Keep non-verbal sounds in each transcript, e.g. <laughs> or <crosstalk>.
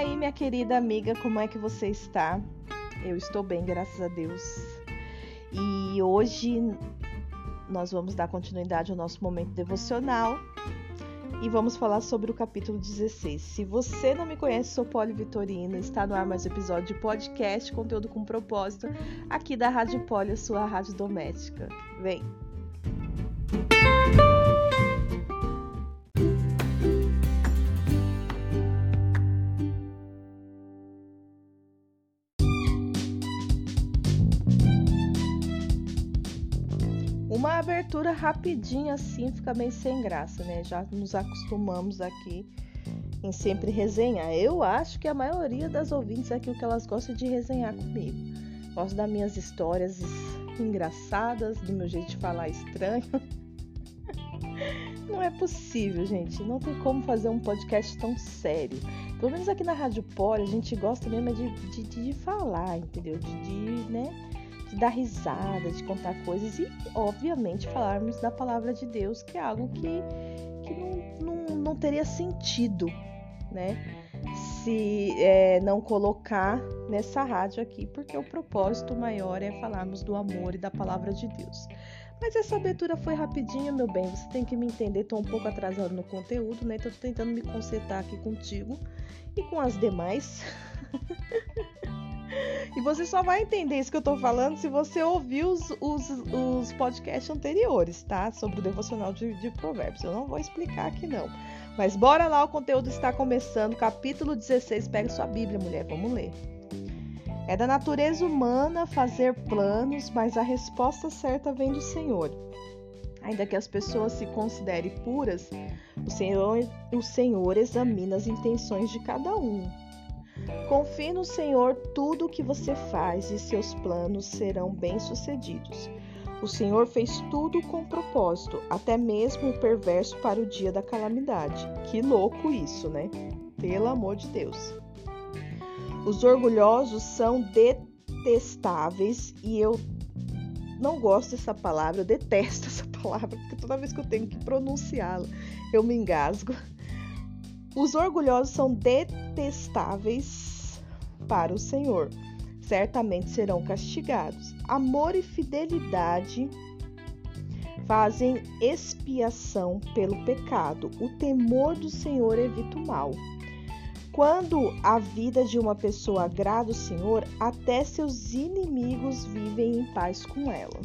aí, minha querida amiga, como é que você está? Eu estou bem, graças a Deus. E hoje nós vamos dar continuidade ao nosso momento devocional e vamos falar sobre o capítulo 16. Se você não me conhece, sou Poli Vitorina, está no ar mais um episódio de podcast, conteúdo com propósito, aqui da Rádio Poli, a sua rádio doméstica. Vem! Uma abertura rapidinha assim fica meio sem graça, né? Já nos acostumamos aqui em sempre resenhar. Eu acho que a maioria das ouvintes aqui o que elas gostam é de resenhar comigo. Gosto das minhas histórias engraçadas, do meu jeito de falar estranho. <laughs> Não é possível, gente. Não tem como fazer um podcast tão sério. Pelo menos aqui na Rádio Poli, a gente gosta mesmo de, de, de falar, entendeu? De, de né? De dar risada, de contar coisas e, obviamente, falarmos da palavra de Deus, que é algo que, que não, não, não teria sentido, né? Se é, não colocar nessa rádio aqui, porque o propósito maior é falarmos do amor e da palavra de Deus. Mas essa abertura foi rapidinha, meu bem. Você tem que me entender. Tô um pouco atrasado no conteúdo, né? Então tô tentando me consertar aqui contigo e com as demais. <laughs> <laughs> E você só vai entender isso que eu tô falando se você ouvir os, os, os podcasts anteriores, tá? Sobre o devocional de, de provérbios. Eu não vou explicar aqui, não. Mas bora lá, o conteúdo está começando. Capítulo 16. Pega sua Bíblia, mulher. Vamos ler. É da natureza humana fazer planos, mas a resposta certa vem do Senhor. Ainda que as pessoas se considerem puras, o Senhor, o Senhor examina as intenções de cada um. Confie no Senhor tudo o que você faz e seus planos serão bem-sucedidos. O Senhor fez tudo com propósito, até mesmo o perverso para o dia da calamidade. Que louco isso, né? Pelo amor de Deus. Os orgulhosos são detestáveis e eu não gosto dessa palavra, eu detesto <laughs> essa palavra, porque toda vez que eu tenho que pronunciá-la, eu me engasgo. Os orgulhosos são detestáveis para o Senhor. Certamente serão castigados. Amor e fidelidade fazem expiação pelo pecado. O temor do Senhor evita o mal. Quando a vida de uma pessoa agrada o Senhor, até seus inimigos vivem em paz com ela.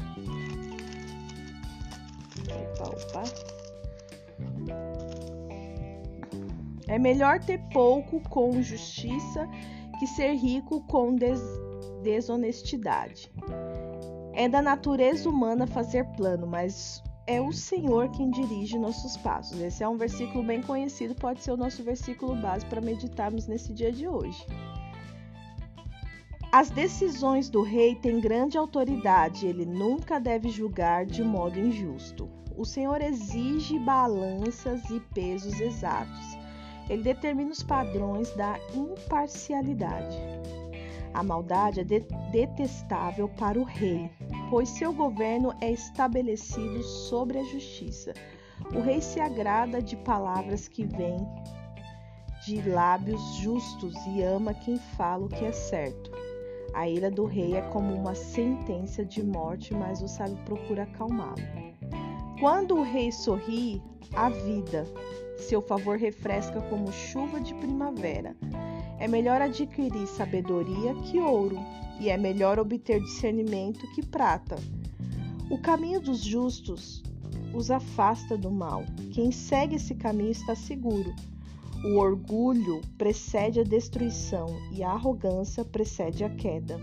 Opa, opa. É melhor ter pouco com justiça que ser rico com des desonestidade. É da natureza humana fazer plano, mas é o Senhor quem dirige nossos passos. Esse é um versículo bem conhecido, pode ser o nosso versículo base para meditarmos nesse dia de hoje. As decisões do rei têm grande autoridade, ele nunca deve julgar de modo injusto. O Senhor exige balanças e pesos exatos ele determina os padrões da imparcialidade. A maldade é de detestável para o rei, pois seu governo é estabelecido sobre a justiça. O rei se agrada de palavras que vêm de lábios justos e ama quem fala o que é certo. A ira do rei é como uma sentença de morte, mas o sábio procura acalmá-lo. Quando o rei sorri, a vida seu favor refresca como chuva de primavera. É melhor adquirir sabedoria que ouro, e é melhor obter discernimento que prata. O caminho dos justos os afasta do mal. Quem segue esse caminho está seguro. O orgulho precede a destruição e a arrogância precede a queda.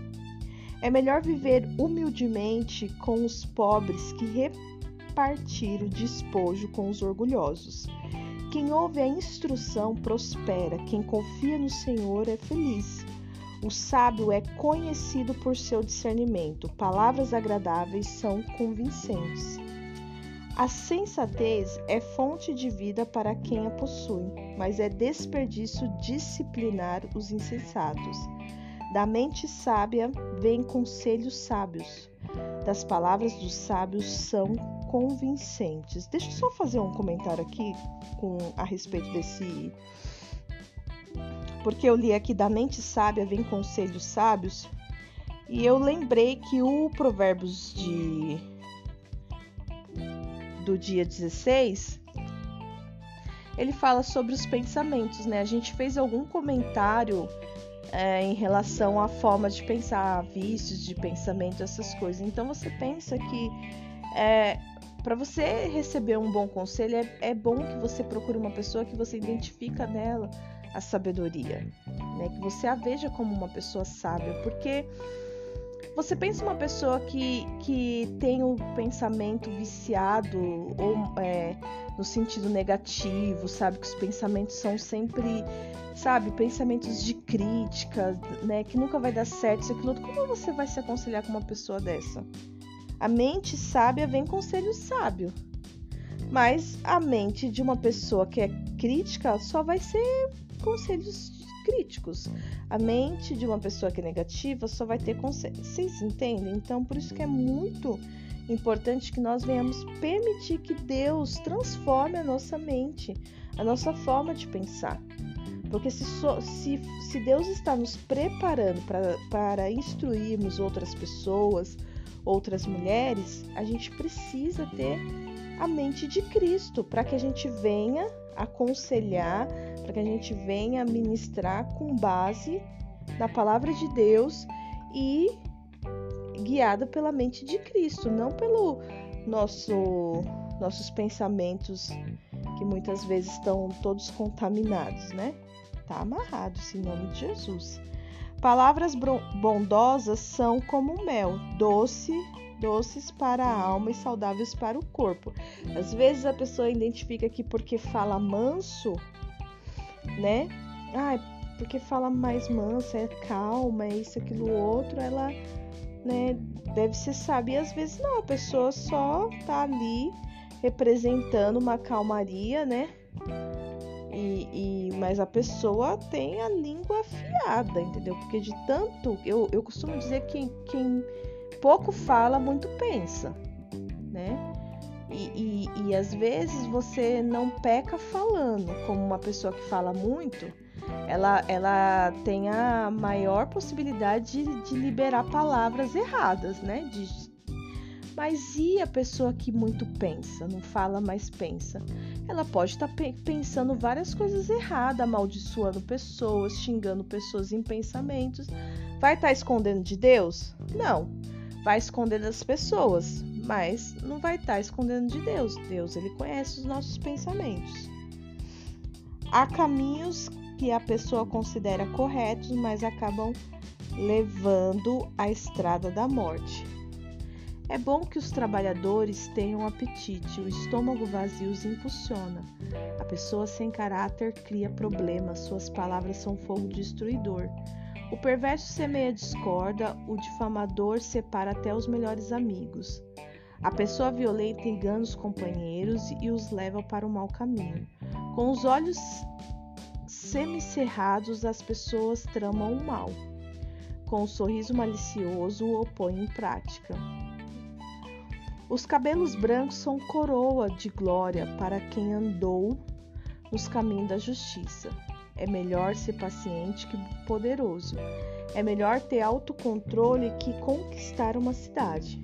É melhor viver humildemente com os pobres que repartir o despojo com os orgulhosos. Quem ouve a instrução prospera, quem confia no Senhor é feliz. O sábio é conhecido por seu discernimento, palavras agradáveis são convincentes. A sensatez é fonte de vida para quem a possui, mas é desperdício disciplinar os insensatos. Da mente sábia vem conselhos sábios, das palavras dos sábios são convincentes. Deixa eu só fazer um comentário aqui com a respeito desse porque eu li aqui da mente sábia vem conselhos sábios, e eu lembrei que o Provérbios de do dia 16 ele fala sobre os pensamentos, né? A gente fez algum comentário é, em relação à forma de pensar, vícios de pensamento, essas coisas. Então você pensa que é, para você receber um bom conselho é, é, bom que você procure uma pessoa que você identifica nela a sabedoria, né? Que você a veja como uma pessoa sábia, porque você pensa uma pessoa que, que tem o um pensamento viciado ou é, no sentido negativo, sabe? Que os pensamentos são sempre, sabe, pensamentos de crítica, né? Que nunca vai dar certo, isso, aquilo. Como você vai se aconselhar com uma pessoa dessa? A mente sábia vem conselho sábio. Mas a mente de uma pessoa que é crítica só vai ser conselhos críticos. A mente de uma pessoa que é negativa só vai ter conselhos. Vocês entendem? Então, por isso que é muito importante que nós venhamos permitir que Deus transforme a nossa mente, a nossa forma de pensar. Porque se, se, se Deus está nos preparando para, para instruirmos outras pessoas, outras mulheres, a gente precisa ter a mente de Cristo para que a gente venha aconselhar, para que a gente venha ministrar com base na palavra de Deus e guiada pela mente de Cristo, não pelo nosso nossos pensamentos que muitas vezes estão todos contaminados, né? Tá amarrado em nome de Jesus. Palavras bondosas são como mel, doce, doces para a alma e saudáveis para o corpo. Às vezes a pessoa identifica que porque fala manso, né? Ah, porque fala mais mansa, é calma, é isso, aquilo, outro, ela né, deve ser sábia. E às vezes não, a pessoa só tá ali representando uma calmaria, né? E, e, mas a pessoa tem a língua afiada, entendeu? Porque de tanto, eu, eu costumo dizer que quem pouco fala, muito pensa, né? E, e, e às vezes você não peca falando, como uma pessoa que fala muito, ela, ela tem a maior possibilidade de, de liberar palavras erradas, né? De, mas e a pessoa que muito pensa, não fala, mas pensa? Ela pode estar tá pe pensando várias coisas erradas, amaldiçoando pessoas, xingando pessoas em pensamentos. Vai estar tá escondendo de Deus? Não. Vai esconder das pessoas, mas não vai estar tá escondendo de Deus. Deus, ele conhece os nossos pensamentos. Há caminhos que a pessoa considera corretos, mas acabam levando à estrada da morte. É bom que os trabalhadores tenham apetite, o estômago vazio os impulsiona. A pessoa sem caráter cria problemas, suas palavras são fogo destruidor. O perverso semeia discorda, o difamador separa até os melhores amigos. A pessoa violenta engana os companheiros e os leva para o mau caminho. Com os olhos semicerrados as pessoas tramam o mal. Com o um sorriso malicioso o põem em prática. Os cabelos brancos são coroa de glória para quem andou nos caminhos da justiça. É melhor ser paciente que poderoso. É melhor ter autocontrole que conquistar uma cidade.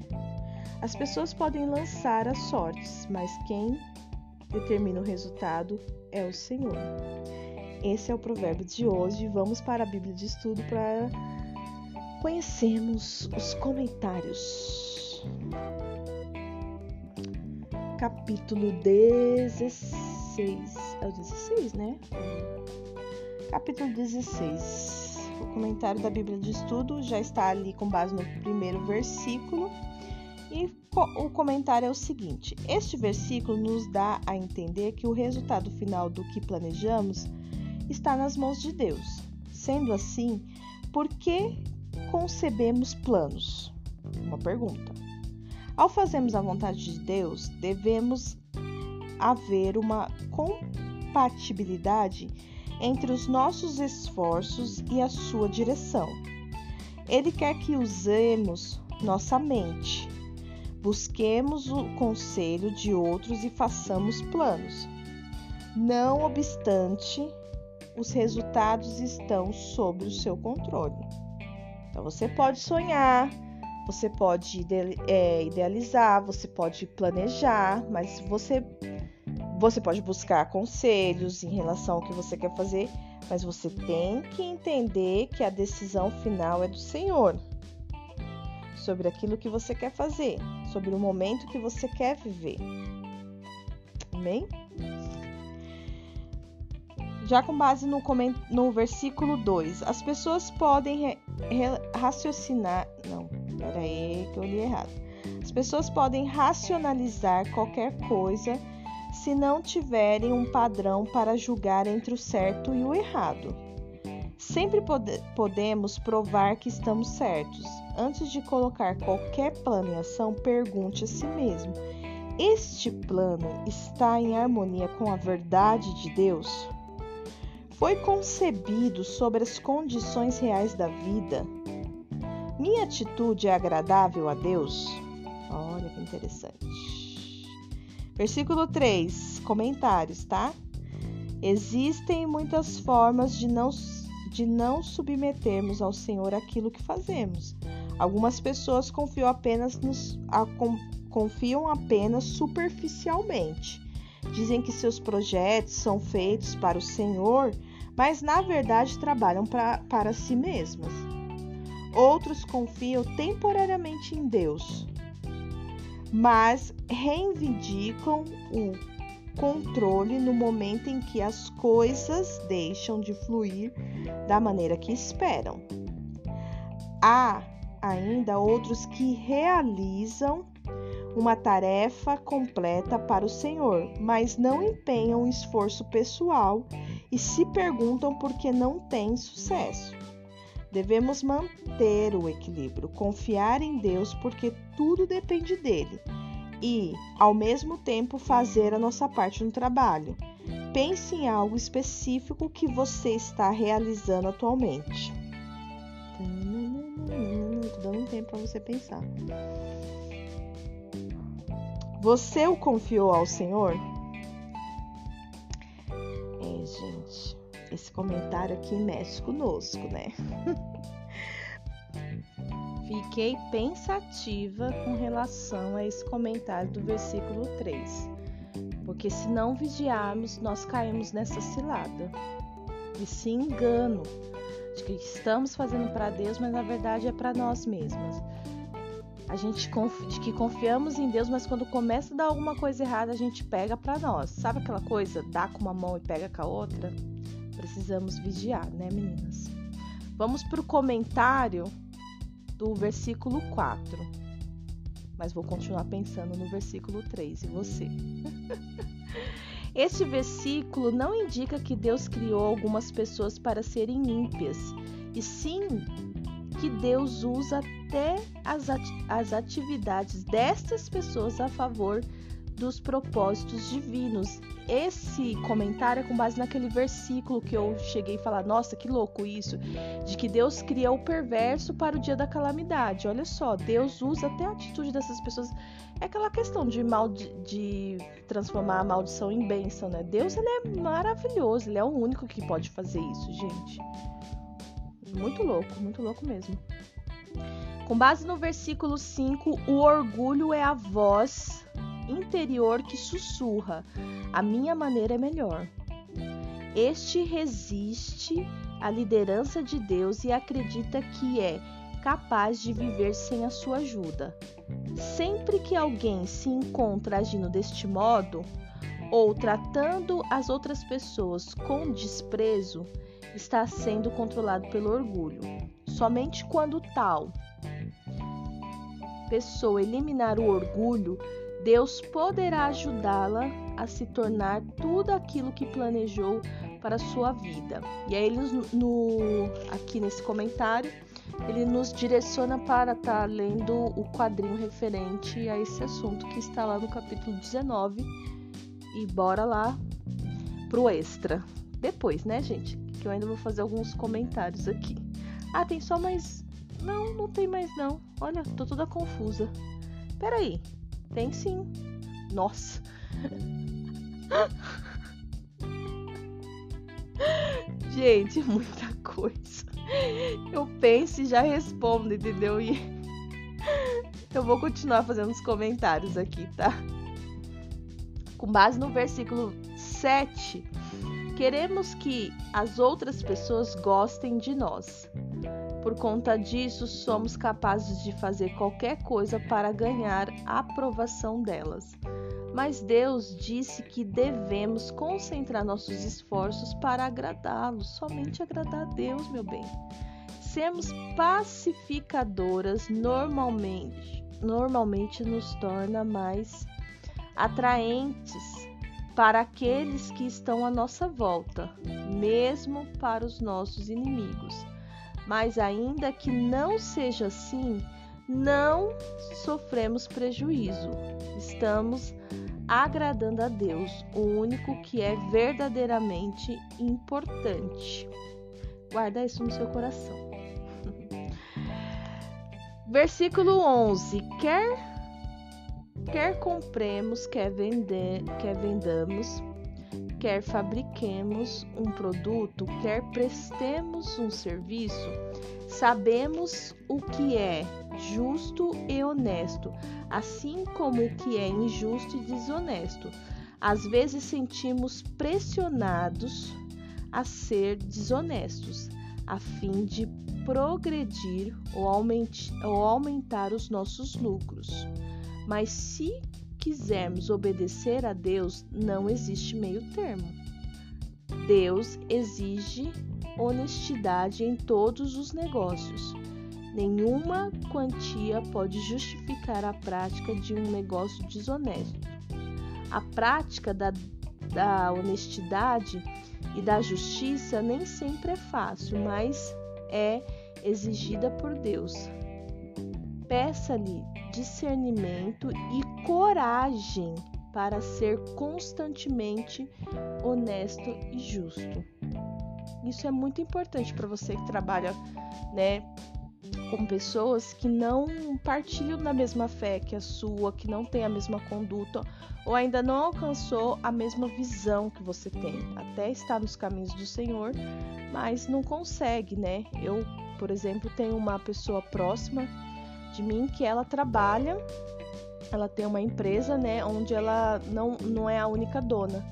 As pessoas podem lançar as sortes, mas quem determina o resultado é o Senhor. Esse é o provérbio de hoje. Vamos para a Bíblia de estudo para conhecermos os comentários. Capítulo 16. É o 16, né? Capítulo 16. O comentário da Bíblia de estudo já está ali com base no primeiro versículo. E o comentário é o seguinte: Este versículo nos dá a entender que o resultado final do que planejamos está nas mãos de Deus. Sendo assim, por que concebemos planos? Uma pergunta. Ao fazermos a vontade de Deus, devemos haver uma compatibilidade entre os nossos esforços e a sua direção. Ele quer que usemos nossa mente, busquemos o conselho de outros e façamos planos. Não obstante, os resultados estão sob o seu controle. Então você pode sonhar, você pode é, idealizar, você pode planejar, mas você você pode buscar conselhos em relação ao que você quer fazer, mas você tem que entender que a decisão final é do Senhor sobre aquilo que você quer fazer, sobre o momento que você quer viver. Amém? Já com base no, no versículo 2, as pessoas podem raciocinar. Não, peraí que eu li errado. As pessoas podem racionalizar qualquer coisa se não tiverem um padrão para julgar entre o certo e o errado. Sempre pode, podemos provar que estamos certos. Antes de colocar qualquer plano em ação, pergunte a si mesmo: este plano está em harmonia com a verdade de Deus? Foi concebido sobre as condições reais da vida? Minha atitude é agradável a Deus? Olha que interessante. Versículo 3, comentários, tá? Existem muitas formas de não de não submetermos ao Senhor aquilo que fazemos. Algumas pessoas confiam apenas, nos, a, confiam apenas superficialmente. Dizem que seus projetos são feitos para o Senhor, mas na verdade trabalham pra, para si mesmas. Outros confiam temporariamente em Deus, mas reivindicam o controle no momento em que as coisas deixam de fluir da maneira que esperam. Há ainda outros que realizam uma tarefa completa para o Senhor, mas não empenham esforço pessoal e se perguntam por que não têm sucesso. Devemos manter o equilíbrio, confiar em Deus porque tudo depende dele e, ao mesmo tempo, fazer a nossa parte no trabalho. Pense em algo específico que você está realizando atualmente. Estou dando um tempo para você pensar. Você o confiou ao Senhor? É, gente, esse comentário aqui mexe conosco, né? <laughs> Fiquei pensativa com relação a esse comentário do versículo 3, porque se não vigiarmos, nós caímos nessa cilada, esse engano de que estamos fazendo para Deus, mas na verdade é para nós mesmos. A gente de que confiamos em Deus, mas quando começa a dar alguma coisa errada, a gente pega para nós. Sabe aquela coisa, dá com uma mão e pega com a outra? Precisamos vigiar, né, meninas? Vamos para o comentário do versículo 4. Mas vou continuar pensando no versículo 3 e você. <laughs> Este versículo não indica que Deus criou algumas pessoas para serem ímpias, e sim que Deus usa até as atividades destas pessoas a favor dos propósitos divinos. Esse comentário é com base naquele versículo que eu cheguei a falar, nossa, que louco isso, de que Deus cria o perverso para o dia da calamidade. Olha só, Deus usa até a atitude dessas pessoas. É aquela questão de, mal, de transformar a maldição em bênção, né? Deus ele é maravilhoso, ele é o único que pode fazer isso, gente. Muito louco, muito louco mesmo. Com base no versículo 5, o orgulho é a voz interior que sussurra: a minha maneira é melhor. Este resiste à liderança de Deus e acredita que é capaz de viver sem a sua ajuda. Sempre que alguém se encontra agindo deste modo, ou tratando as outras pessoas com desprezo, está sendo controlado pelo orgulho. Somente quando tal pessoa eliminar o orgulho, Deus poderá ajudá-la a se tornar tudo aquilo que planejou para a sua vida. E aí ele no aqui nesse comentário, ele nos direciona para estar tá lendo o quadrinho referente a esse assunto que está lá no capítulo 19. E bora lá pro extra. Depois, né, gente? Que eu ainda vou fazer alguns comentários aqui. Ah, tem só mais. Não, não tem mais não. Olha, tô toda confusa. Peraí, tem sim. Nossa. <laughs> Gente, muita coisa. Eu penso e já respondo, entendeu? E <laughs> eu vou continuar fazendo os comentários aqui, tá? Com base no versículo 7, queremos que as outras pessoas gostem de nós. Por conta disso, somos capazes de fazer qualquer coisa para ganhar a aprovação delas. Mas Deus disse que devemos concentrar nossos esforços para agradá-lo, somente agradar a Deus, meu bem. Sermos pacificadoras normalmente, normalmente nos torna mais atraentes para aqueles que estão à nossa volta, mesmo para os nossos inimigos. Mas ainda que não seja assim, não sofremos prejuízo. Estamos agradando a Deus, o único que é verdadeiramente importante. Guarda isso no seu coração. <laughs> Versículo 11: Quer quer compremos, quer vender, quer vendamos, quer fabriquemos um produto, quer prestemos um serviço, sabemos o que é justo e honesto, assim como o que é injusto e desonesto. Às vezes sentimos pressionados a ser desonestos, a fim de progredir ou aumentar os nossos lucros. Mas se quisermos obedecer a Deus, não existe meio termo. Deus exige honestidade em todos os negócios. Nenhuma quantia pode justificar a prática de um negócio desonesto. A prática da, da honestidade e da justiça nem sempre é fácil, mas é exigida por Deus. Peça-lhe discernimento e coragem para ser constantemente honesto e justo. Isso é muito importante para você que trabalha, né, com pessoas que não partilham da mesma fé que a sua, que não tem a mesma conduta ou ainda não alcançou a mesma visão que você tem. Até está nos caminhos do Senhor, mas não consegue, né? Eu, por exemplo, tenho uma pessoa próxima de mim que ela trabalha, ela tem uma empresa, né, onde ela não, não é a única dona.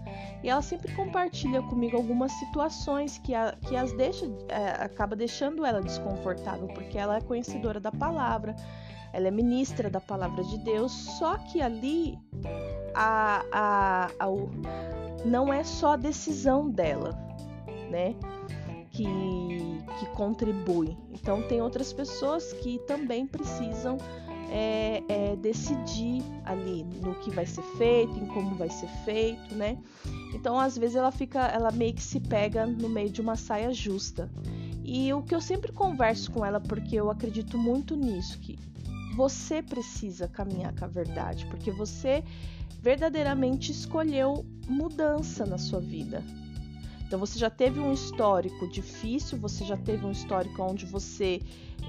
E ela sempre compartilha comigo algumas situações que, a, que as deixa, é, acaba deixando ela desconfortável, porque ela é conhecedora da palavra, ela é ministra da palavra de Deus, só que ali a, a, a, não é só a decisão dela, né? Que, que contribui. Então, tem outras pessoas que também precisam é, é, decidir ali no que vai ser feito, em como vai ser feito, né? Então, às vezes ela fica, ela meio que se pega no meio de uma saia justa. E o que eu sempre converso com ela, porque eu acredito muito nisso, que você precisa caminhar com a verdade, porque você verdadeiramente escolheu mudança na sua vida. Então você já teve um histórico difícil, você já teve um histórico onde você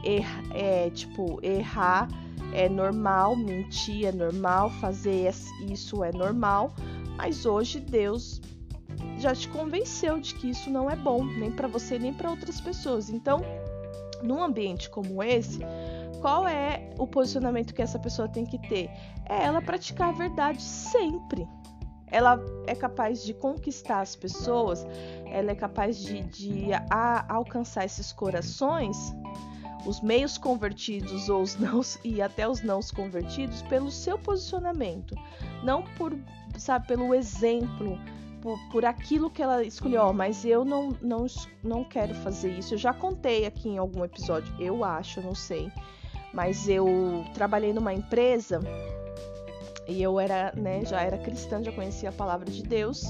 erra, é, tipo, errar é normal, mentir é normal, fazer isso é normal, mas hoje Deus já te convenceu de que isso não é bom, nem para você nem para outras pessoas. Então, num ambiente como esse, qual é o posicionamento que essa pessoa tem que ter? É ela praticar a verdade sempre ela é capaz de conquistar as pessoas, ela é capaz de, de a, alcançar esses corações, os meios convertidos ou os <laughs> nãos e até os não convertidos pelo seu posicionamento, não por, sabe, pelo exemplo, por, por aquilo que ela escolheu. Oh, mas eu não, não, não quero fazer isso. Eu já contei aqui em algum episódio, eu acho, não sei, mas eu trabalhei numa empresa e eu era, né, já era cristã, já conhecia a palavra de Deus.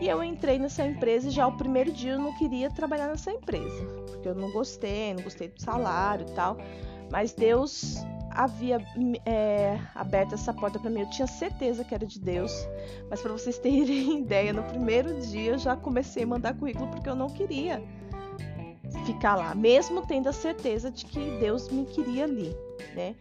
E eu entrei nessa empresa e já o primeiro dia eu não queria trabalhar nessa empresa, porque eu não gostei, não gostei do salário e tal. Mas Deus havia é, aberto essa porta para mim. Eu tinha certeza que era de Deus, mas para vocês terem <laughs> ideia, no primeiro dia eu já comecei a mandar currículo porque eu não queria ficar lá, mesmo tendo a certeza de que Deus me queria ali, né?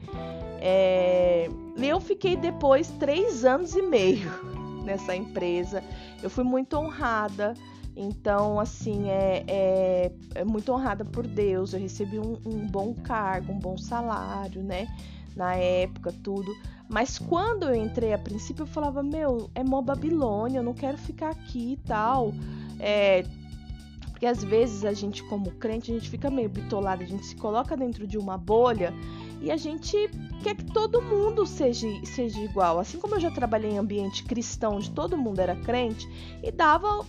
É, eu fiquei depois três anos e meio <laughs> nessa empresa. Eu fui muito honrada. Então, assim, é, é, é muito honrada por Deus. Eu recebi um, um bom cargo, um bom salário, né? Na época, tudo. Mas quando eu entrei a princípio, eu falava, meu, é mó Babilônia, eu não quero ficar aqui e tal. É, porque às vezes a gente, como crente, a gente fica meio bitolado, a gente se coloca dentro de uma bolha e a gente quer que todo mundo seja, seja igual. Assim como eu já trabalhei em ambiente cristão, onde todo mundo era crente, e dava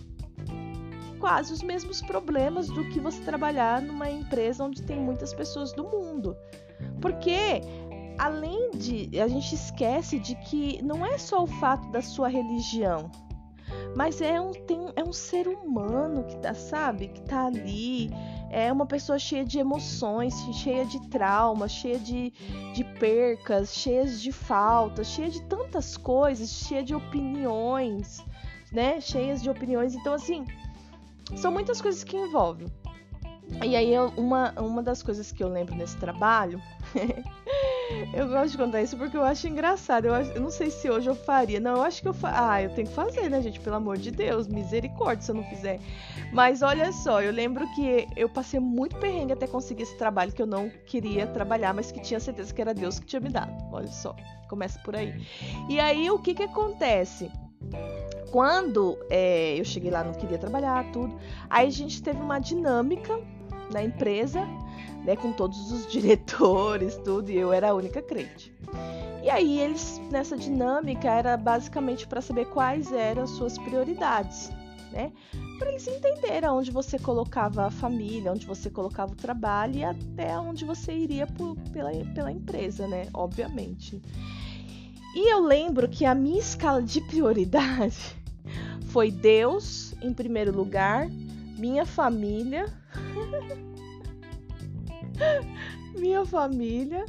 quase os mesmos problemas do que você trabalhar numa empresa onde tem muitas pessoas do mundo. Porque além de. A gente esquece de que não é só o fato da sua religião, mas é um, tem, é um ser humano que tá, sabe? Que tá ali. É uma pessoa cheia de emoções, cheia de traumas, cheia de, de percas, cheia de faltas, cheia de tantas coisas, cheia de opiniões, né? Cheias de opiniões. Então, assim, são muitas coisas que envolvem. E aí, uma, uma das coisas que eu lembro nesse trabalho <laughs> Eu gosto de contar isso porque eu acho engraçado. Eu, acho, eu não sei se hoje eu faria. Não, eu acho que eu fa... Ah, eu tenho que fazer, né, gente? Pelo amor de Deus, misericórdia se eu não fizer. Mas olha só, eu lembro que eu passei muito perrengue até conseguir esse trabalho que eu não queria trabalhar, mas que tinha certeza que era Deus que tinha me dado. Olha só, começa por aí. E aí, o que que acontece? Quando é, eu cheguei lá, não queria trabalhar, tudo. Aí a gente teve uma dinâmica na empresa né, com todos os <laughs> diretores, tudo, e eu era a única crente. E aí eles nessa dinâmica era basicamente para saber quais eram as suas prioridades, né? Para eles entenderem onde você colocava a família, onde você colocava o trabalho e até onde você iria por, pela, pela empresa, né? Obviamente. E eu lembro que a minha escala de prioridade <laughs> foi Deus em primeiro lugar, minha família <laughs> <laughs> minha família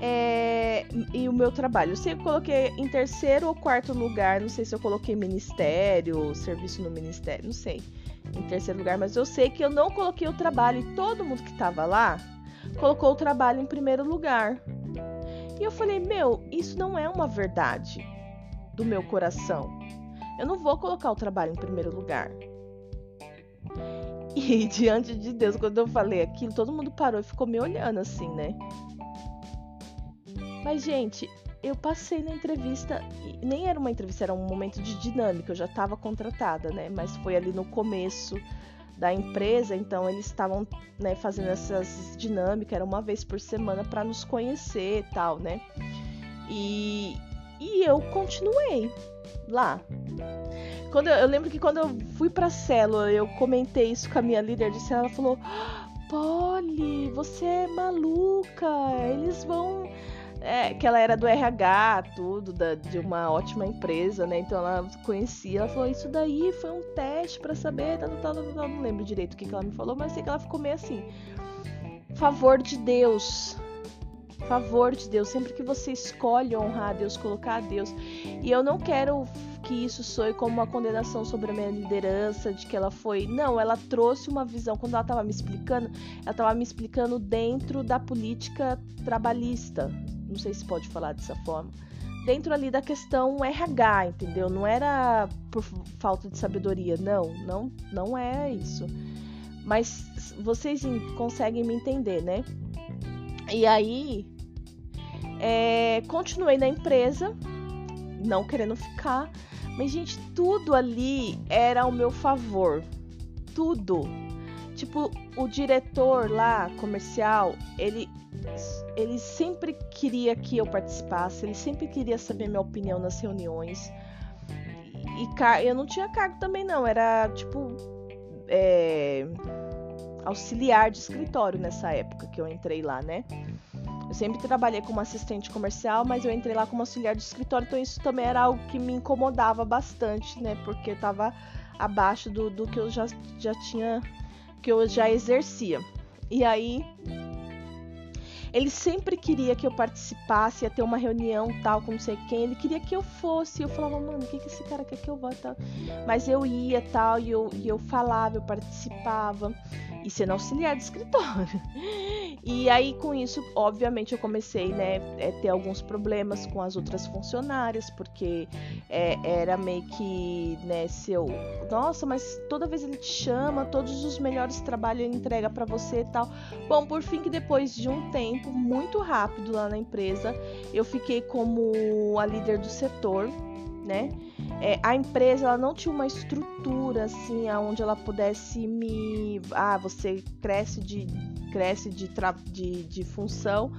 é, e o meu trabalho. Eu sei que eu coloquei em terceiro ou quarto lugar, não sei se eu coloquei ministério, serviço no ministério, não sei. Em terceiro lugar, mas eu sei que eu não coloquei o trabalho e todo mundo que tava lá colocou o trabalho em primeiro lugar. E eu falei, meu, isso não é uma verdade do meu coração. Eu não vou colocar o trabalho em primeiro lugar. E <laughs> diante de Deus, quando eu falei aquilo, todo mundo parou e ficou me olhando assim, né? Mas, gente, eu passei na entrevista, nem era uma entrevista, era um momento de dinâmica, eu já estava contratada, né? Mas foi ali no começo da empresa, então eles estavam né, fazendo essas dinâmicas, era uma vez por semana para nos conhecer e tal, né? E, e eu continuei lá. Quando eu, eu, lembro que quando eu fui pra célula, eu comentei isso com a minha líder de célula, ela falou: Polly, você é maluca, eles vão. É, que ela era do RH, tudo, da, de uma ótima empresa, né? Então ela conhecia, ela falou: Isso daí foi um teste para saber, tal, tal, tal, tal. Não lembro direito o que, que ela me falou, mas sei que ela ficou meio assim: Favor de Deus, favor de Deus, sempre que você escolhe honrar a Deus, colocar a Deus. E eu não quero que isso soe como uma condenação sobre a minha liderança, de que ela foi. Não, ela trouxe uma visão. Quando ela estava me explicando, ela estava me explicando dentro da política trabalhista. Não sei se pode falar dessa forma. Dentro ali da questão RH, entendeu? Não era por falta de sabedoria, não, não, não é isso. Mas vocês conseguem me entender, né? E aí, é, continuei na empresa, não querendo ficar, mas, gente, tudo ali era ao meu favor. Tudo. Tipo, o diretor lá, comercial, ele, ele sempre queria que eu participasse, ele sempre queria saber minha opinião nas reuniões. E, e eu não tinha cargo também, não. Era, tipo, é, auxiliar de escritório nessa época que eu entrei lá, né? Eu sempre trabalhei como assistente comercial, mas eu entrei lá como auxiliar de escritório, então isso também era algo que me incomodava bastante, né? Porque estava abaixo do, do que eu já, já tinha, que eu já exercia. E aí ele sempre queria que eu participasse, ia ter uma reunião tal, com não sei quem. Ele queria que eu fosse. Eu falava, mano, o que, que esse cara quer que eu vá tal? Mas eu ia tal, e eu, e eu falava, eu participava. E sendo auxiliar de escritório. <laughs> E aí, com isso, obviamente, eu comecei, né, a ter alguns problemas com as outras funcionárias, porque é, era meio que, né, seu. Nossa, mas toda vez ele te chama, todos os melhores trabalhos ele entrega para você e tal. Bom, por fim, que depois de um tempo muito rápido lá na empresa, eu fiquei como a líder do setor, né? É, a empresa ela não tinha uma estrutura assim aonde ela pudesse me ah você cresce de cresce de, de, de função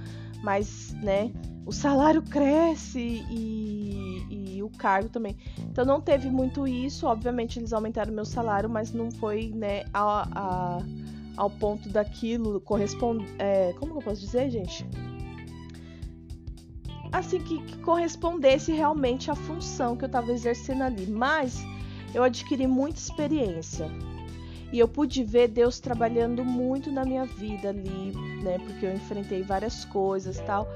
mas né o salário cresce e, e, o cargo também. Então não teve muito isso. Obviamente eles aumentaram meu salário mas não foi né a, a ao ponto daquilo corresponde é, como eu posso dizer gente assim que, que correspondesse realmente à função que eu estava exercendo ali. Mas eu adquiri muita experiência e eu pude ver Deus trabalhando muito na minha vida ali, né? Porque eu enfrentei várias coisas, tal.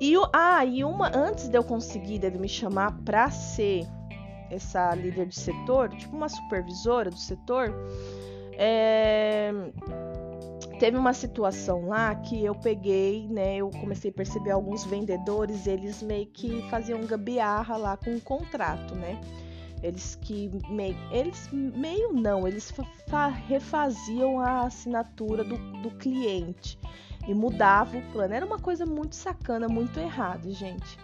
E ah, e uma antes de eu conseguir dele me chamar para ser essa líder de setor, tipo uma supervisora do setor, é, teve uma situação lá que eu peguei, né? Eu comecei a perceber alguns vendedores, eles meio que faziam gambiarra lá com o contrato, né? Eles que meio, eles meio não, eles refaziam a assinatura do, do cliente e mudavam o plano. Era uma coisa muito sacana, muito errada, gente.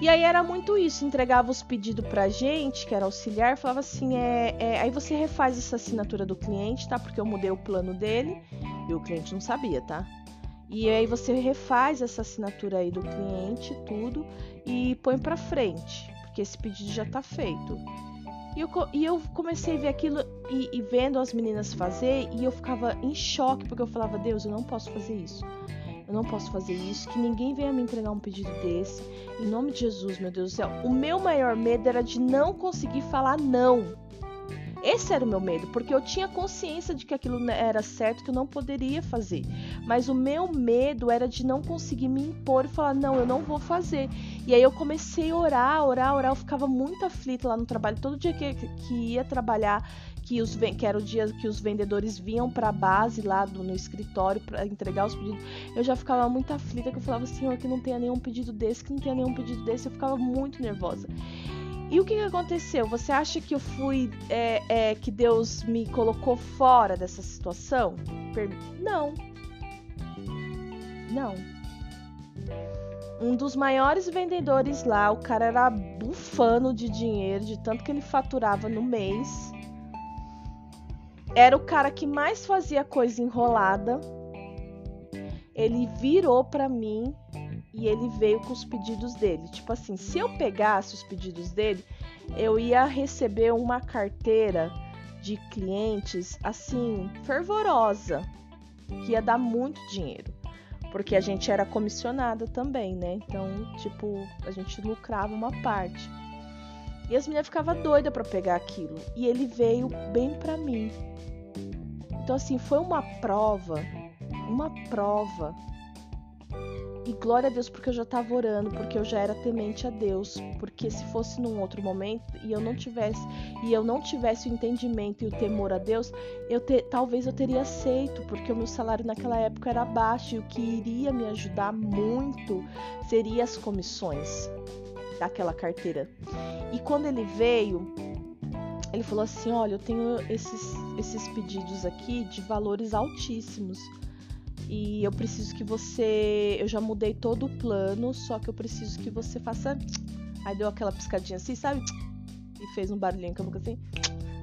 E aí era muito isso, entregava os pedidos pra gente, que era auxiliar, falava assim, é, é, aí você refaz essa assinatura do cliente, tá? Porque eu mudei o plano dele e o cliente não sabia, tá? E aí você refaz essa assinatura aí do cliente, tudo, e põe pra frente, porque esse pedido já tá feito. E eu, e eu comecei a ver aquilo e, e vendo as meninas fazer, e eu ficava em choque, porque eu falava, Deus, eu não posso fazer isso. Eu não posso fazer isso, que ninguém venha me entregar um pedido desse. Em nome de Jesus, meu Deus do céu. O meu maior medo era de não conseguir falar não. Esse era o meu medo, porque eu tinha consciência de que aquilo era certo, que eu não poderia fazer. Mas o meu medo era de não conseguir me impor e falar: não, eu não vou fazer. E aí eu comecei a orar, orar, orar. Eu ficava muito aflita lá no trabalho. Todo dia que, que ia trabalhar, que, os, que era o dia que os vendedores vinham para a base lá do, no escritório para entregar os pedidos, eu já ficava muito aflita, que eu falava, Senhor, que não tenha nenhum pedido desse, que não tenha nenhum pedido desse, eu ficava muito nervosa. E o que, que aconteceu? Você acha que eu fui, é, é, que Deus me colocou fora dessa situação? Per não. Não. Um dos maiores vendedores lá, o cara era bufano de dinheiro, de tanto que ele faturava no mês era o cara que mais fazia coisa enrolada. Ele virou para mim e ele veio com os pedidos dele. Tipo assim, se eu pegasse os pedidos dele, eu ia receber uma carteira de clientes assim, fervorosa, que ia dar muito dinheiro. Porque a gente era comissionada também, né? Então, tipo, a gente lucrava uma parte. E as meninas ficavam doidas para pegar aquilo. E ele veio bem para mim. Então, assim, foi uma prova, uma prova. E glória a Deus, porque eu já estava orando, porque eu já era temente a Deus. Porque se fosse num outro momento e eu não tivesse, e eu não tivesse o entendimento e o temor a Deus, eu te, talvez eu teria aceito, porque o meu salário naquela época era baixo e o que iria me ajudar muito seria as comissões daquela carteira. E quando ele veio, ele falou assim: Olha, eu tenho esses, esses pedidos aqui de valores altíssimos. E eu preciso que você. Eu já mudei todo o plano, só que eu preciso que você faça. Aí deu aquela piscadinha assim, sabe? E fez um barulhinho com a boca assim.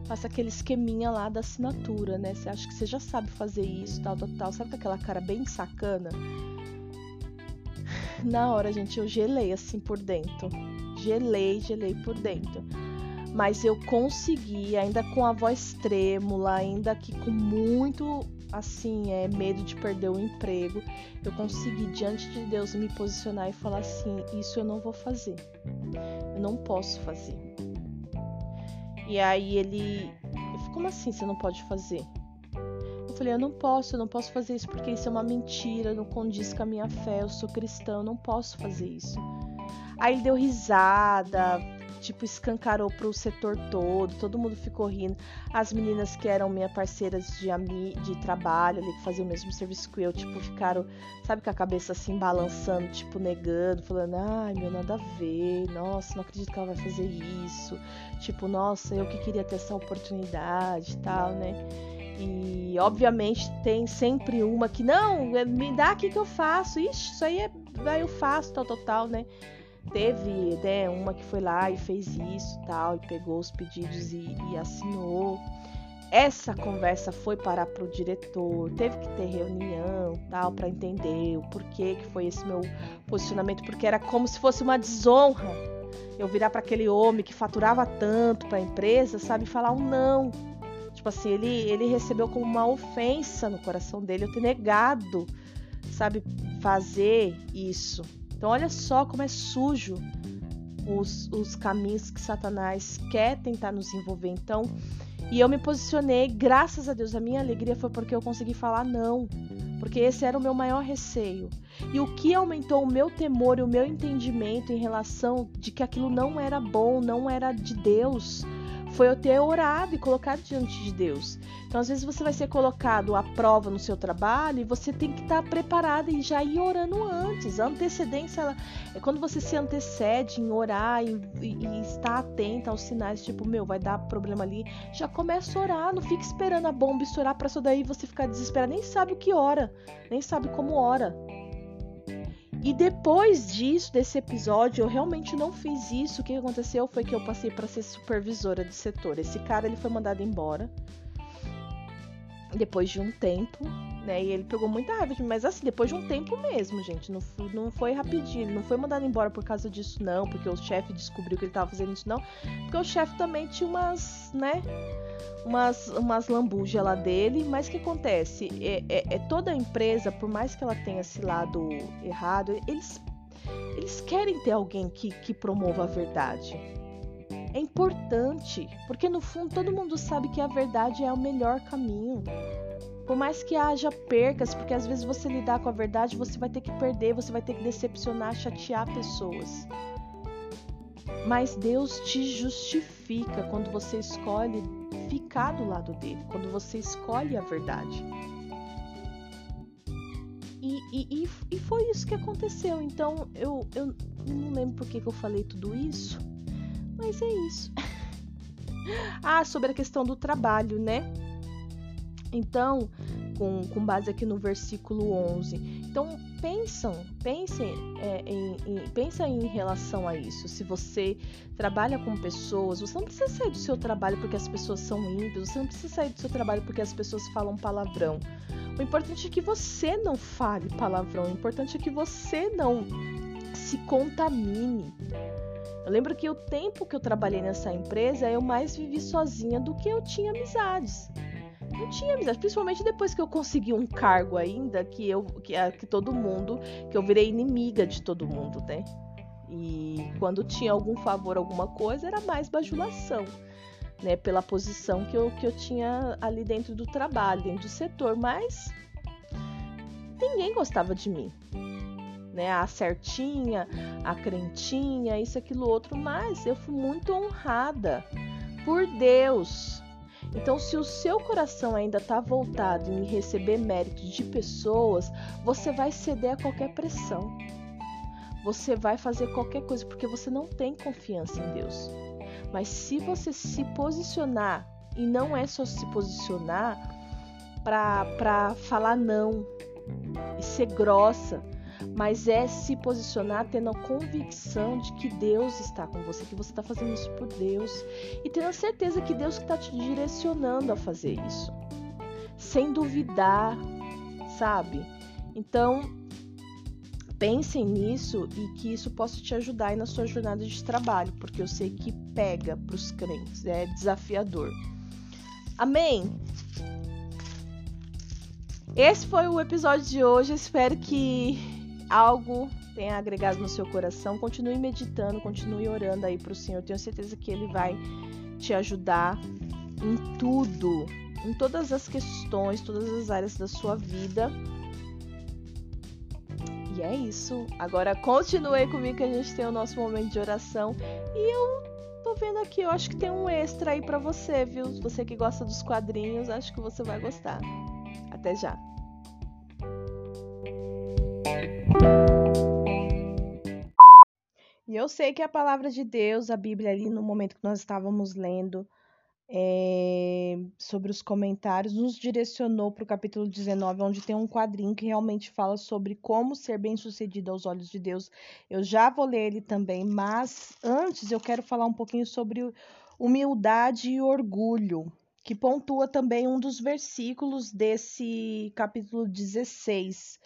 Faça aquele esqueminha lá da assinatura, né? Você acha que você já sabe fazer isso, tal, tal, tal. Sabe com aquela cara bem sacana? Na hora, gente, eu gelei assim por dentro. Gelei, gelei por dentro. Mas eu consegui, ainda com a voz trêmula, ainda que com muito assim, é medo de perder o emprego, eu consegui diante de Deus me posicionar e falar assim: isso eu não vou fazer. Eu não posso fazer. E aí ele, como assim você não pode fazer? Eu falei, eu não posso, eu não posso fazer isso porque isso é uma mentira, não condiz com a minha fé, eu sou cristão, eu não posso fazer isso. Aí ele deu risada, tipo, escancarou pro setor todo, todo mundo ficou rindo. As meninas que eram minhas parceiras de, de trabalho ali, que faziam o mesmo serviço que eu, tipo, ficaram, sabe, com a cabeça assim, balançando, tipo, negando, falando, ai, meu, nada a ver, nossa, não acredito que ela vai fazer isso. Tipo, nossa, eu que queria ter essa oportunidade e tal, né? E obviamente tem sempre uma que não, me dá aqui que eu faço. Ixi, isso aí é, vai eu faço, tal, total, né? Teve né, uma que foi lá e fez isso tal, e pegou os pedidos e, e assinou. Essa conversa foi parar para o diretor, teve que ter reunião tal para entender o porquê que foi esse meu posicionamento, porque era como se fosse uma desonra eu virar para aquele homem que faturava tanto para a empresa, sabe, falar um não. Tipo assim, ele, ele recebeu como uma ofensa no coração dele eu ter negado, sabe, fazer isso. Então, olha só como é sujo os, os caminhos que Satanás quer tentar nos envolver. Então, e eu me posicionei, graças a Deus, a minha alegria foi porque eu consegui falar não, porque esse era o meu maior receio. E o que aumentou o meu temor e o meu entendimento em relação de que aquilo não era bom, não era de Deus, foi eu ter orado e colocado diante de Deus. Então, às vezes, você vai ser colocado à prova no seu trabalho e você tem que estar preparado e já ir orando antes. A antecedência ela, é quando você se antecede em orar e, e, e estar atento aos sinais, tipo, meu, vai dar problema ali. Já começa a orar, não fica esperando a bomba estourar para isso daí você ficar desesperado. Nem sabe o que ora, nem sabe como ora. E depois disso, desse episódio, eu realmente não fiz isso. O que aconteceu foi que eu passei para ser supervisora de setor. Esse cara ele foi mandado embora depois de um tempo, né? E ele pegou muita raiva de mim, mas assim, depois de um tempo mesmo, gente. Não, não foi rapidinho, não foi mandado embora por causa disso, não, porque o chefe descobriu que ele tava fazendo isso, não. Porque o chefe também tinha umas, né? Umas, umas lambujas lá dele, mas o que acontece? É, é, é, toda empresa, por mais que ela tenha esse lado errado, eles, eles querem ter alguém que, que promova a verdade é importante, porque no fundo todo mundo sabe que a verdade é o melhor caminho. Por mais que haja percas, porque às vezes você lidar com a verdade, você vai ter que perder, você vai ter que decepcionar, chatear pessoas. Mas Deus te justifica quando você escolhe ficar do lado dele, quando você escolhe a verdade. E, e, e, foi isso que aconteceu. Então eu, eu não lembro por que, que eu falei tudo isso. Mas é isso. <laughs> ah, sobre a questão do trabalho, né? Então, com, com base aqui no versículo 11. Então, pensam, pensem é, em, em, pensa em relação a isso. Se você trabalha com pessoas, você não precisa sair do seu trabalho porque as pessoas são ímpias, você não precisa sair do seu trabalho porque as pessoas falam palavrão. O importante é que você não fale palavrão, o importante é que você não se contamine. Eu lembro que o tempo que eu trabalhei nessa empresa, eu mais vivi sozinha do que eu tinha amizades. Não tinha amizade, principalmente depois que eu consegui um cargo ainda, que eu que, que todo mundo, que eu virei inimiga de todo mundo, né? E quando tinha algum favor, alguma coisa, era mais bajulação, né? Pela posição que eu, que eu tinha ali dentro do trabalho, dentro do setor, mas ninguém gostava de mim né? A certinha, a crentinha, isso, aquilo, outro, mas eu fui muito honrada por Deus. Então, se o seu coração ainda está voltado em receber méritos de pessoas, você vai ceder a qualquer pressão. Você vai fazer qualquer coisa porque você não tem confiança em Deus. Mas se você se posicionar, e não é só se posicionar para falar não e ser grossa, mas é se posicionar tendo a convicção de que Deus está com você, que você está fazendo isso por Deus e tendo a certeza que Deus está te direcionando a fazer isso, sem duvidar, sabe? Então, pensem nisso e que isso possa te ajudar aí na sua jornada de trabalho, porque eu sei que pega para os crentes, é desafiador. Amém? Esse foi o episódio de hoje. Espero que algo tenha agregado no seu coração, continue meditando, continue orando aí para o Senhor. Tenho certeza que Ele vai te ajudar em tudo, em todas as questões, todas as áreas da sua vida. E é isso. Agora continue comigo que a gente tem o nosso momento de oração e eu vendo aqui, eu acho que tem um extra aí para você, viu? Você que gosta dos quadrinhos, acho que você vai gostar. Até já. E eu sei que a palavra de Deus, a Bíblia ali no momento que nós estávamos lendo, é, sobre os comentários, nos direcionou para o capítulo 19, onde tem um quadrinho que realmente fala sobre como ser bem-sucedido aos olhos de Deus. Eu já vou ler ele também, mas antes eu quero falar um pouquinho sobre humildade e orgulho, que pontua também um dos versículos desse capítulo 16.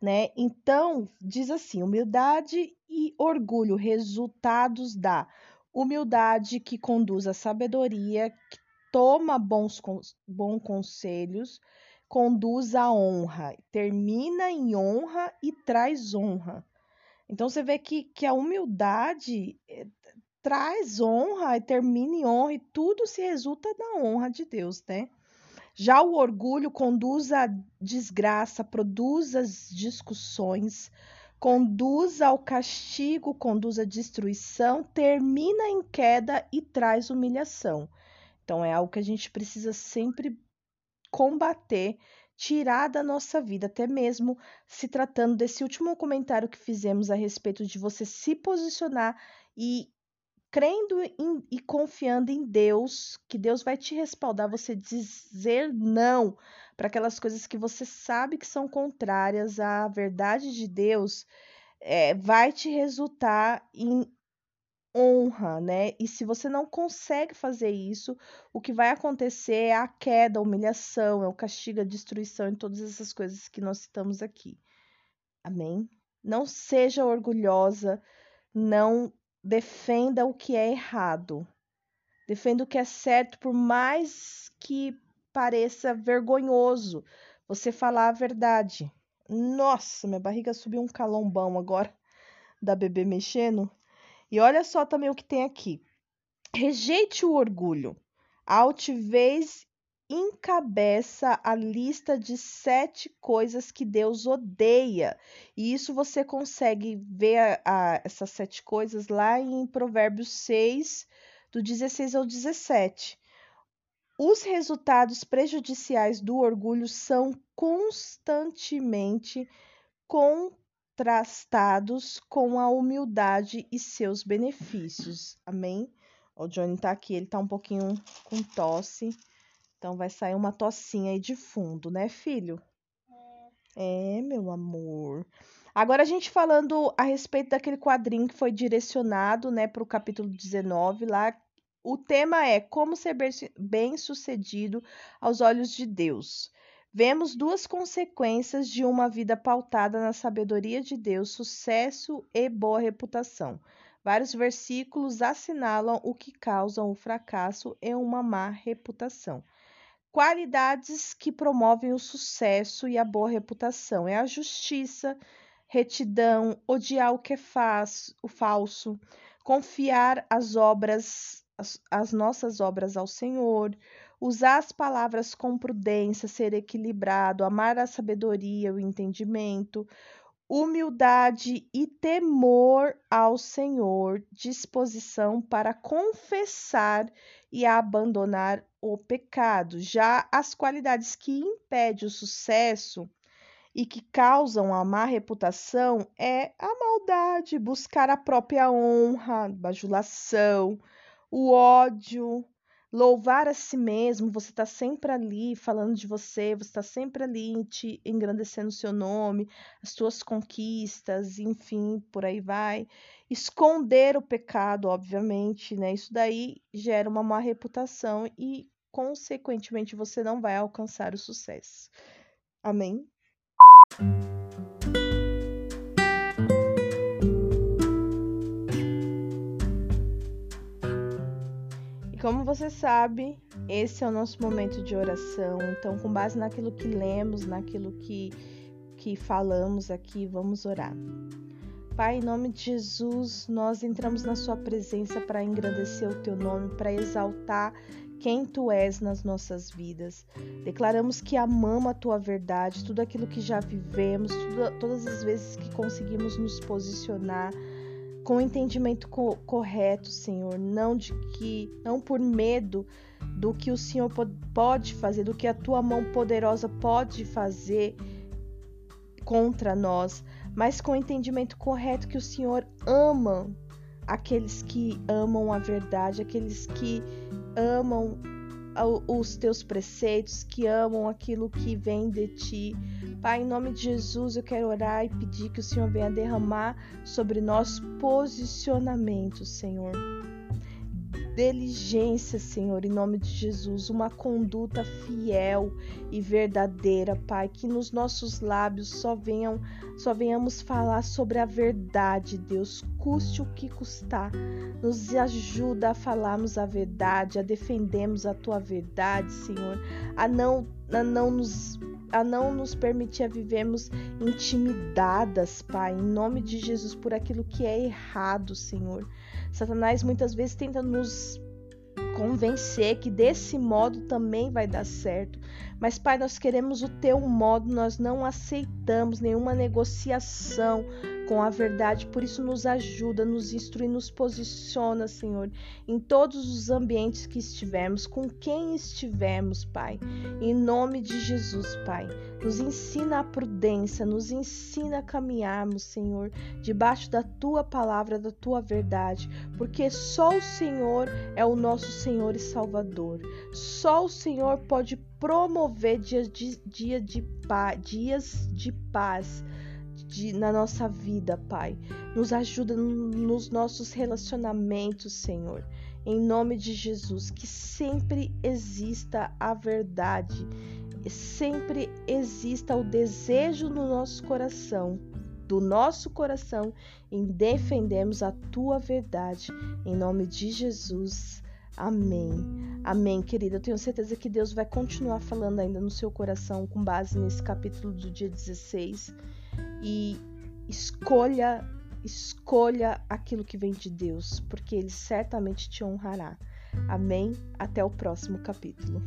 Né? Então, diz assim: humildade e orgulho, resultados da humildade que conduz à sabedoria, que toma bons, bons conselhos, conduz à honra, termina em honra e traz honra. Então você vê que, que a humildade é, traz honra e termina em honra, e tudo se resulta da honra de Deus, né? Já o orgulho conduz à desgraça, produz as discussões, conduz ao castigo, conduz à destruição, termina em queda e traz humilhação. Então é algo que a gente precisa sempre combater, tirar da nossa vida, até mesmo se tratando desse último comentário que fizemos a respeito de você se posicionar e crendo em, e confiando em Deus, que Deus vai te respaldar, você dizer não para aquelas coisas que você sabe que são contrárias à verdade de Deus, é, vai te resultar em honra, né? E se você não consegue fazer isso, o que vai acontecer é a queda, a humilhação, é o castigo, a destruição e todas essas coisas que nós citamos aqui. Amém? Não seja orgulhosa, não defenda o que é errado. Defenda o que é certo, por mais que pareça vergonhoso você falar a verdade. Nossa, minha barriga subiu um calombão agora <laughs> da bebê mexendo. E olha só também o que tem aqui. Rejeite o orgulho. A altivez encabeça a lista de sete coisas que Deus odeia. E isso você consegue ver a, a, essas sete coisas lá em Provérbios 6, do 16 ao 17. Os resultados prejudiciais do orgulho são constantemente contrastados com a humildade e seus benefícios. Amém? O Johnny tá aqui, ele tá um pouquinho com tosse. Então vai sair uma tossinha aí de fundo, né, filho? É, é meu amor. Agora a gente falando a respeito daquele quadrinho que foi direcionado, né, para o capítulo 19 lá, o tema é Como ser bem-sucedido aos olhos de Deus. Vemos duas consequências de uma vida pautada na sabedoria de Deus: sucesso e boa reputação. Vários versículos assinalam o que causam o fracasso e uma má reputação. Qualidades que promovem o sucesso e a boa reputação. É a justiça, retidão, odiar o que é faz, o falso, confiar as obras as, as nossas obras ao Senhor, usar as palavras com prudência, ser equilibrado, amar a sabedoria, o entendimento, humildade e temor ao Senhor, disposição para confessar e abandonar o pecado. Já as qualidades que impedem o sucesso e que causam a má reputação é a maldade, buscar a própria honra, bajulação, o ódio, louvar a si mesmo, você está sempre ali falando de você, você está sempre ali te engrandecendo o seu nome, as suas conquistas, enfim, por aí vai. Esconder o pecado, obviamente, né? Isso daí gera uma má reputação e, consequentemente, você não vai alcançar o sucesso. Amém? Como você sabe, esse é o nosso momento de oração. Então, com base naquilo que lemos, naquilo que, que falamos aqui, vamos orar. Pai, em nome de Jesus, nós entramos na Sua presença para engrandecer o Teu nome, para exaltar quem Tu és nas nossas vidas. Declaramos que amamos a Tua verdade, tudo aquilo que já vivemos, tudo, todas as vezes que conseguimos nos posicionar com o entendimento co correto, Senhor, não de que não por medo do que o Senhor pode fazer, do que a tua mão poderosa pode fazer contra nós, mas com o entendimento correto que o Senhor ama aqueles que amam a verdade, aqueles que amam os teus preceitos, que amam aquilo que vem de ti. Pai, em nome de Jesus, eu quero orar e pedir que o Senhor venha derramar sobre nós posicionamento, Senhor diligência, Senhor, em nome de Jesus, uma conduta fiel e verdadeira, Pai, que nos nossos lábios só venham, só venhamos falar sobre a verdade, Deus, custe o que custar. Nos ajuda a falarmos a verdade, a defendermos a tua verdade, Senhor, a não a não nos a não nos permitir vivermos intimidadas, Pai, em nome de Jesus, por aquilo que é errado, Senhor. Satanás muitas vezes tenta nos convencer que desse modo também vai dar certo. Mas, Pai, nós queremos o teu modo, nós não aceitamos nenhuma negociação com a verdade, por isso nos ajuda, nos instrui, nos posiciona, Senhor, em todos os ambientes que estivermos, com quem estivermos, Pai. Em nome de Jesus, Pai. Nos ensina a prudência, nos ensina a caminharmos, Senhor, debaixo da tua palavra, da tua verdade, porque só o Senhor é o nosso Senhor e Salvador. Só o Senhor pode promover dias de, dia de paz, dias de paz de, na nossa vida, Pai. Nos ajuda nos nossos relacionamentos, Senhor. Em nome de Jesus, que sempre exista a verdade, sempre exista o desejo no nosso coração, do nosso coração, em defendermos a tua verdade. Em nome de Jesus. Amém. Amém, querida. Eu tenho certeza que Deus vai continuar falando ainda no seu coração com base nesse capítulo do dia 16 e escolha escolha aquilo que vem de Deus, porque ele certamente te honrará. Amém? Até o próximo capítulo.